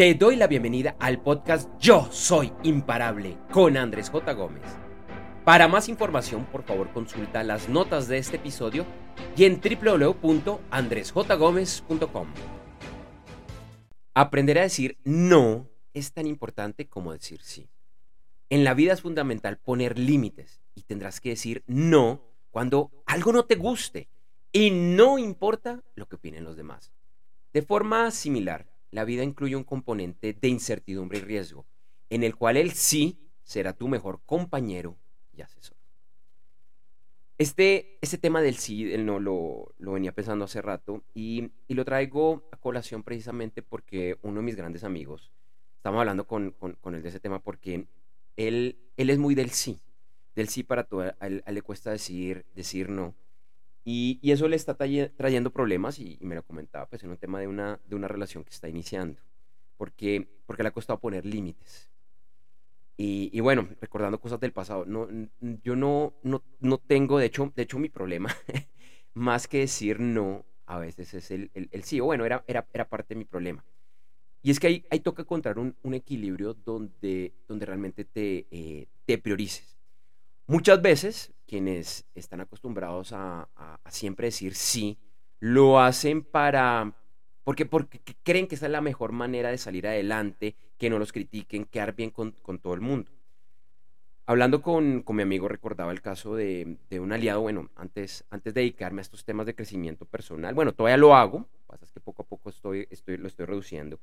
Te doy la bienvenida al podcast Yo Soy Imparable con Andrés J. Gómez. Para más información, por favor, consulta las notas de este episodio y en www.andresjgomez.com. Aprender a decir no es tan importante como decir sí. En la vida es fundamental poner límites y tendrás que decir no cuando algo no te guste y no importa lo que opinen los demás. De forma similar, la vida incluye un componente de incertidumbre y riesgo, en el cual el sí será tu mejor compañero y asesor. Este, este tema del sí, del no, lo, venía pensando hace rato y, lo traigo a colación precisamente porque uno de mis grandes amigos, estamos hablando con, él de ese tema porque él, él es muy del sí, del sí para todo, a él, le cuesta decir, decir no. Y, eso le está trayendo problemas y, me lo comentaba pues en un tema de una, de una relación que está iniciando, porque, porque le ha costado poner límites. Y, bueno, recordando cosas del pasado, no, yo no, no, no tengo, de hecho, de hecho mi problema, más que decir no, a veces es el, el, sí, o bueno, era, era, era, parte de mi problema. Y es que ahí, ahí toca encontrar un, un, equilibrio donde, donde realmente te, eh, te priorices. Muchas veces quienes están acostumbrados a, siempre decir sí, lo hacen para, porque, porque creen que esa es la mejor manera de salir adelante, que no los critiquen, quedar bien con, todo el mundo. Hablando con, mi amigo recordaba el caso de, un aliado, bueno, antes, antes de dedicarme a estos temas de crecimiento personal, bueno, todavía lo hago, pasa es que poco a poco estoy, estoy, lo estoy reduciendo,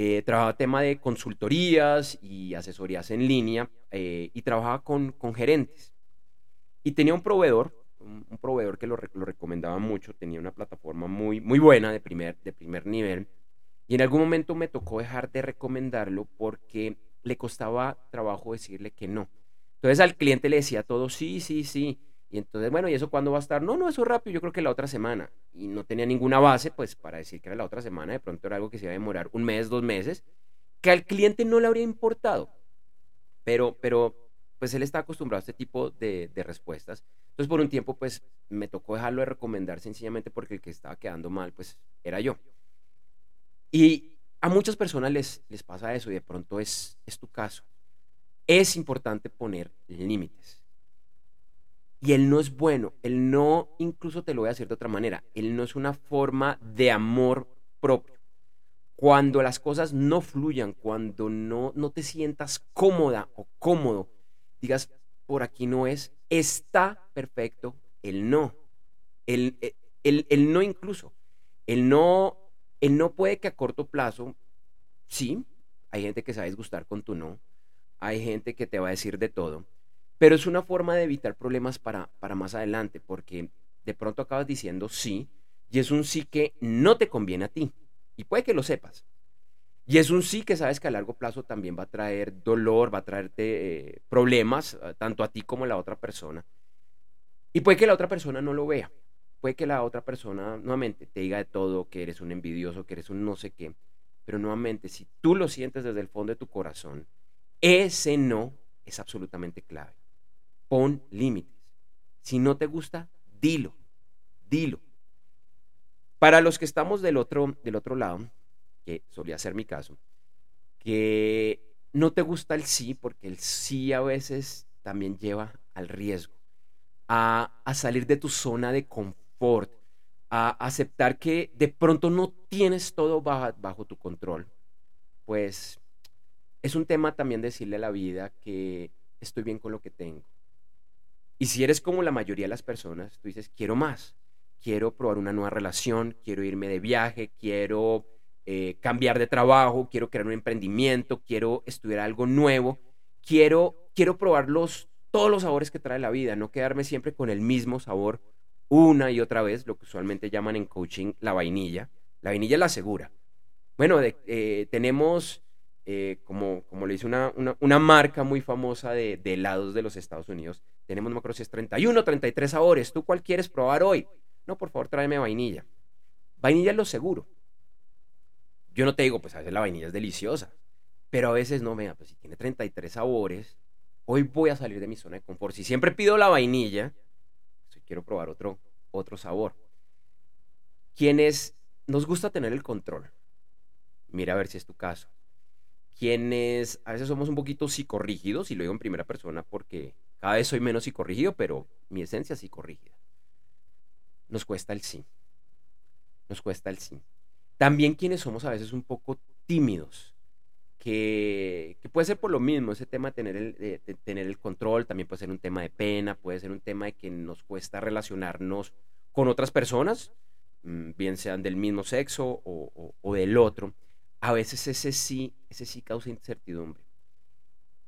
eh, trabajaba tema de consultorías y asesorías en línea eh, y trabajaba con, con, gerentes. Y tenía un proveedor, un, proveedor que lo, lo, recomendaba mucho, tenía una plataforma muy, muy buena de primer, de primer nivel. Y en algún momento me tocó dejar de recomendarlo porque le costaba trabajo decirle que no. Entonces al cliente le decía todo, sí, sí, sí. Y entonces, bueno, ¿y eso cuándo va a estar? No, no, eso rápido, yo creo que la otra semana. Y no tenía ninguna base, pues, para decir que era la otra semana. De pronto era algo que se iba a demorar un mes, dos meses, que al cliente no le habría importado. Pero, pero, pues, él está acostumbrado a este tipo de, respuestas. Entonces, por un tiempo, pues, me tocó dejarlo de recomendar sencillamente porque el que estaba quedando mal, pues, era yo. Y a muchas personas les, les pasa eso y de pronto es, es tu caso. Es importante poner límites y el no es bueno. El no, incluso te lo voy a decir de otra manera, el no es una forma de amor propio. Cuando las cosas no fluyan, cuando no, no te sientas cómoda o cómodo, digas, por aquí no es, está perfecto el no. El, e, el, el no incluso. El no, el no puede que a corto plazo, sí, hay gente que sabe disgustar con tu no, hay gente que te va a decir de todo, pero es una forma de evitar problemas para, para más adelante, porque de pronto acabas diciendo sí, y es un sí que no te conviene a ti. Y puede que lo sepas. Y es un sí que sabes que a largo plazo también va a traer dolor, va a traerte eh, problemas, eh, tanto a ti como a la otra persona. Y puede que la otra persona no lo vea. Puede que la otra persona nuevamente te diga de todo, que eres un envidioso, que eres un no sé qué. Pero nuevamente, si tú lo sientes desde el fondo de tu corazón, ese no es absolutamente clave pon límites. Si no te gusta, dilo, dilo. Para los que estamos del otro, del otro lado, que solía ser mi caso, que no te gusta el sí, porque el sí a veces también lleva al riesgo, a, a salir de tu zona de confort, a aceptar que de pronto no tienes todo bajo, bajo tu control, pues es un tema también decirle a la vida que estoy bien con lo que tengo y si eres como la mayoría de las personas, tú dices, quiero más, quiero probar una nueva relación, quiero irme de viaje, quiero eh, cambiar de trabajo, quiero crear un emprendimiento, quiero estudiar algo nuevo, quiero, quiero probar todos los sabores que trae la vida, no quedarme siempre con el mismo sabor una y otra vez, lo que usualmente llaman en coaching la vainilla. La vainilla es la segura. Bueno, eh, tenemos, eh, como, como le dice una, una, marca muy famosa de, helados de los Estados Unidos, tenemos, no me acuerdo si es 31 33 sabores. ¿Tú cuál quieres probar hoy? No, por favor, tráeme vainilla. Vainilla es lo seguro. Yo no te digo, pues a veces la vainilla es deliciosa. Pero a veces no, vea, pues si tiene 33 sabores, hoy voy a salir de mi zona de confort. Si siempre pido la vainilla, pues quiero probar otro, otro sabor. Quienes nos gusta tener el control. mira a ver si es tu caso. Quienes a veces somos un poquito psicorrígidos, y lo digo en primera persona porque cada vez soy menos psicorrígido, pero mi esencia es psicorrígida. Nos cuesta el sí. Nos cuesta el sí. También quienes somos a veces un poco tímidos, que, puede ser por lo mismo, ese tema de tener, el, tener el control, también puede ser un tema de pena, puede ser un tema de que nos cuesta relacionarnos con otras personas, mm, bien sean del mismo sexo o, o del otro. A veces ese sí, ese sí causa incertidumbre.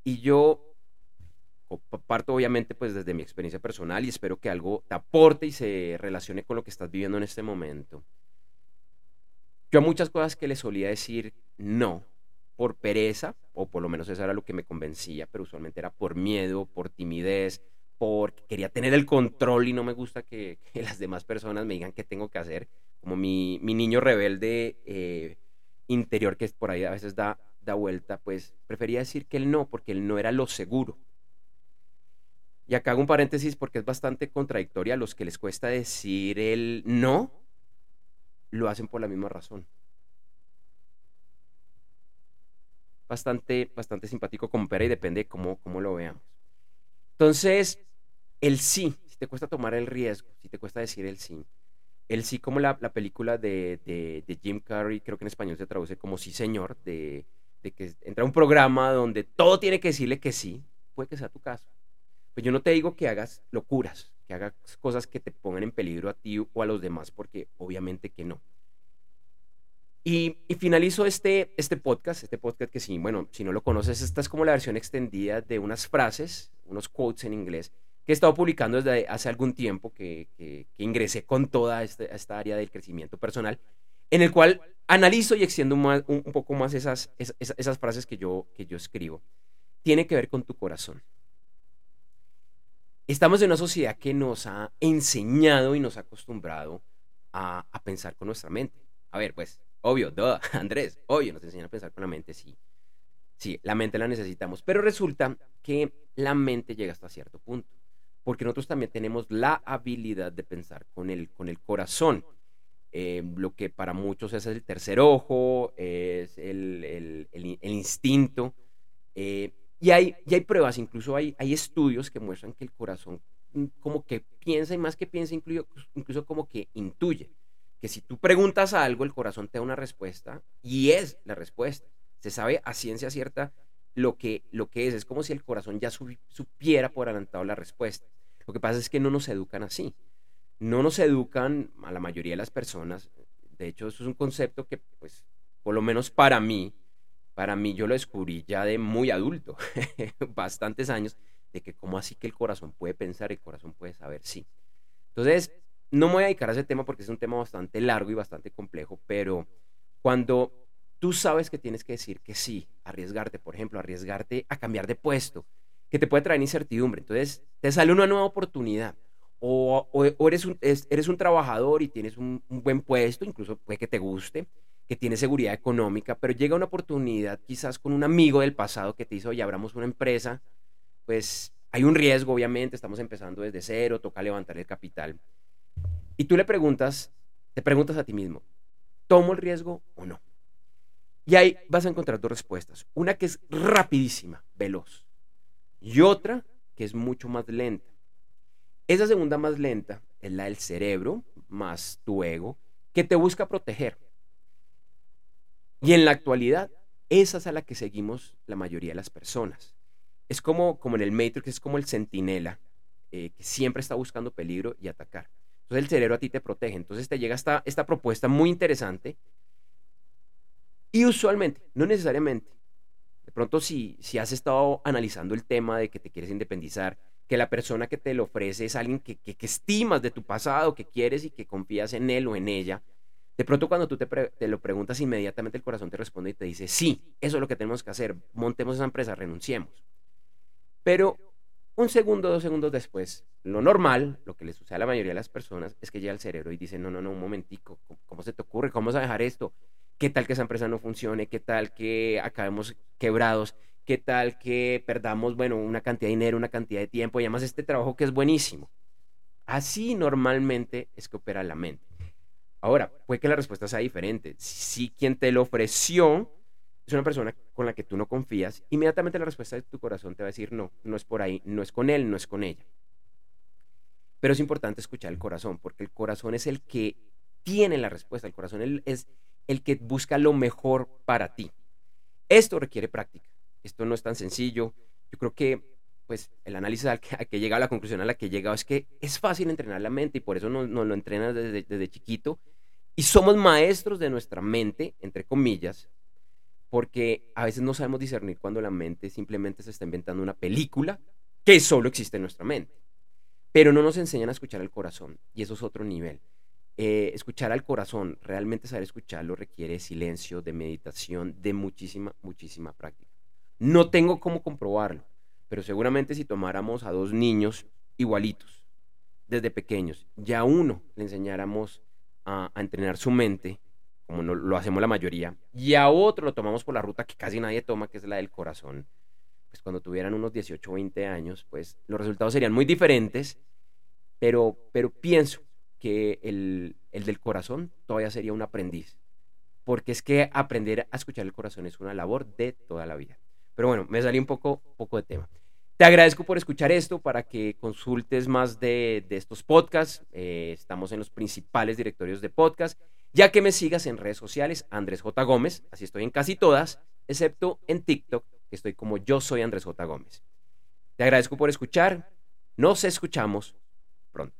Y yo parto obviamente pues desde mi experiencia personal y espero que algo te aporte y se relacione con lo que estás viviendo en este momento. Yo a muchas cosas que le solía decir no, por pereza, o por lo menos eso era lo que me convencía, pero usualmente era por miedo, por timidez, porque quería tener el control y no me gusta que, las demás personas me digan qué tengo que hacer, como mi, niño rebelde eh, interior que por ahí a veces da, da vuelta, pues prefería decir que el no, porque el no era lo seguro. Y acá hago un paréntesis porque es bastante contradictoria. Los que les cuesta decir el no, lo hacen por la misma razón. Bastante, bastante simpático como pera y depende de cómo, cómo lo veamos. Entonces, el sí, si te cuesta tomar el riesgo, si te cuesta decir el sí, el sí como la, película de, Jim Carrey, creo que en español se traduce como sí señor, de, que entra un programa donde todo tiene que decirle que sí, puede que sea tu caso. Pues yo no te digo que hagas locuras, que hagas cosas que te pongan en peligro a ti o a los demás, porque obviamente que no. Y, finalizo este, este podcast, este podcast que sí, bueno, si no lo conoces, esta es como la versión extendida de unas frases, unos quotes en inglés, que he estado publicando desde hace algún tiempo, que, que, ingresé con toda este, esta área del crecimiento personal, en el cual analizo y extiendo un, un, poco más esas, esas, esas frases que yo, que yo escribo. Tiene que ver con tu corazón. Estamos en una sociedad que nos ha enseñado y nos ha acostumbrado a, pensar con nuestra mente. A ver, pues, obvio, Andrés, obvio, nos enseñan a pensar con la mente, sí. Sí, la mente la necesitamos, pero resulta que la mente llega hasta cierto punto, porque nosotros también tenemos la habilidad de pensar con el, con el corazón. Eh, lo que para muchos es el tercer ojo, es el, instinto. Eh, y hay, hay pruebas, incluso hay, hay estudios que muestran que el corazón mm, como que piensa y más que piensa, incluso, incluso como que intuye. Que si tú preguntas algo, el corazón te da una respuesta y es la respuesta. Se sabe a ciencia cierta lo que, lo que es. Es como si el corazón ya supiera por adelantado la respuesta. Lo que pasa es que no nos educan así. No nos educan a la mayoría de las personas. De hecho, eso es un concepto que, pues, por lo menos para mí, para mí yo lo descubrí ya de muy adulto, bastantes años, de que cómo así que el corazón puede pensar, el corazón puede saber, sí. Entonces, no me voy a dedicar a ese tema porque es un tema bastante largo y bastante complejo, pero cuando tú sabes que tienes que decir que sí, arriesgarte, por ejemplo, arriesgarte a cambiar de puesto, que te puede traer incertidumbre, entonces te sale una nueva oportunidad. O, eres, un, eres un trabajador y tienes un buen puesto, incluso puede que te guste, que tiene seguridad económica, pero llega una oportunidad quizás con un amigo del pasado que te dice, oye, abramos una empresa, pues hay un riesgo, obviamente, estamos empezando desde cero, toca levantar el capital. Y tú le preguntas, te preguntas a ti mismo, ¿tomo el riesgo o no? Y ahí vas a encontrar dos respuestas. Una que es rapidísima, veloz, y otra que es mucho más lenta. Esa segunda más lenta es la del cerebro, más tu ego, que te busca proteger. Y en la actualidad, esa es a la que seguimos la mayoría de las personas. Es como, como en el Matrix, es como el centinela, eh, que siempre está buscando peligro y atacar. Entonces el cerebro a ti te protege. Entonces te llega esta, esta propuesta muy interesante. Y usualmente, no necesariamente, de pronto si, si has estado analizando el tema de que te quieres independizar, que la persona que te lo ofrece es alguien que, que, que estimas de tu pasado, que quieres y que confías en él o en ella, de pronto cuando tú te, lo preguntas inmediatamente el corazón te responde y te dice, sí, eso es lo que tenemos que hacer, montemos esa empresa, renunciemos. Pero un segundo, dos segundos después, lo normal, lo que le sucede a la mayoría de las personas, es que llega al cerebro y dice, no, no, no, un momentico, ¿cómo se te ocurre? ¿Cómo vas a dejar esto? ¿Qué tal que esa empresa no funcione? ¿Qué tal que acabemos quebrados? ¿Qué tal que perdamos, bueno, una cantidad de dinero, una cantidad de tiempo y además este trabajo que es buenísimo? Así normalmente es que opera la mente. Ahora, puede que la respuesta sea diferente. Si quien te lo ofreció es una persona con la que tú no confías, inmediatamente la respuesta de tu corazón te va a decir, no, no es por ahí, no es con él, no es con ella. Pero es importante escuchar el corazón, porque el corazón es el que tiene la respuesta, el corazón es el que busca lo mejor para ti. Esto requiere práctica, esto no es tan sencillo. Yo creo que pues el análisis al que, a que llega, la conclusión a la que he llegado es que es fácil entrenar la mente y por eso nos, lo entrenas desde, desde chiquito y somos maestros de nuestra mente, entre comillas, porque a veces no sabemos discernir cuando la mente simplemente se está inventando una película que solo existe en nuestra mente. Pero no nos enseñan a escuchar al corazón y eso es otro nivel. Eh, escuchar al corazón, realmente saber escucharlo requiere silencio, de meditación, de muchísima, muchísima práctica. No tengo cómo comprobarlo, pero seguramente si tomáramos a dos niños igualitos, desde pequeños, ya uno le enseñáramos a, entrenar su mente, como no, lo hacemos la mayoría, y a otro lo tomamos por la ruta que casi nadie toma, que es la del corazón, pues cuando tuvieran unos 18 o 20 años, pues los resultados serían muy diferentes, pero, pero pienso que el, el del corazón todavía sería un aprendiz, porque es que aprender a escuchar el corazón es una labor de toda la vida. Pero bueno, me salí un poco, poco de tema. Te agradezco por escuchar esto para que consultes más de, estos podcasts. Eh, estamos en los principales directorios de podcast. Ya que me sigas en redes sociales, Andrés J. Gómez, así estoy en casi todas, excepto en TikTok, que estoy como yo soy Andrés J. Gómez. Te agradezco por escuchar. Nos escuchamos pronto.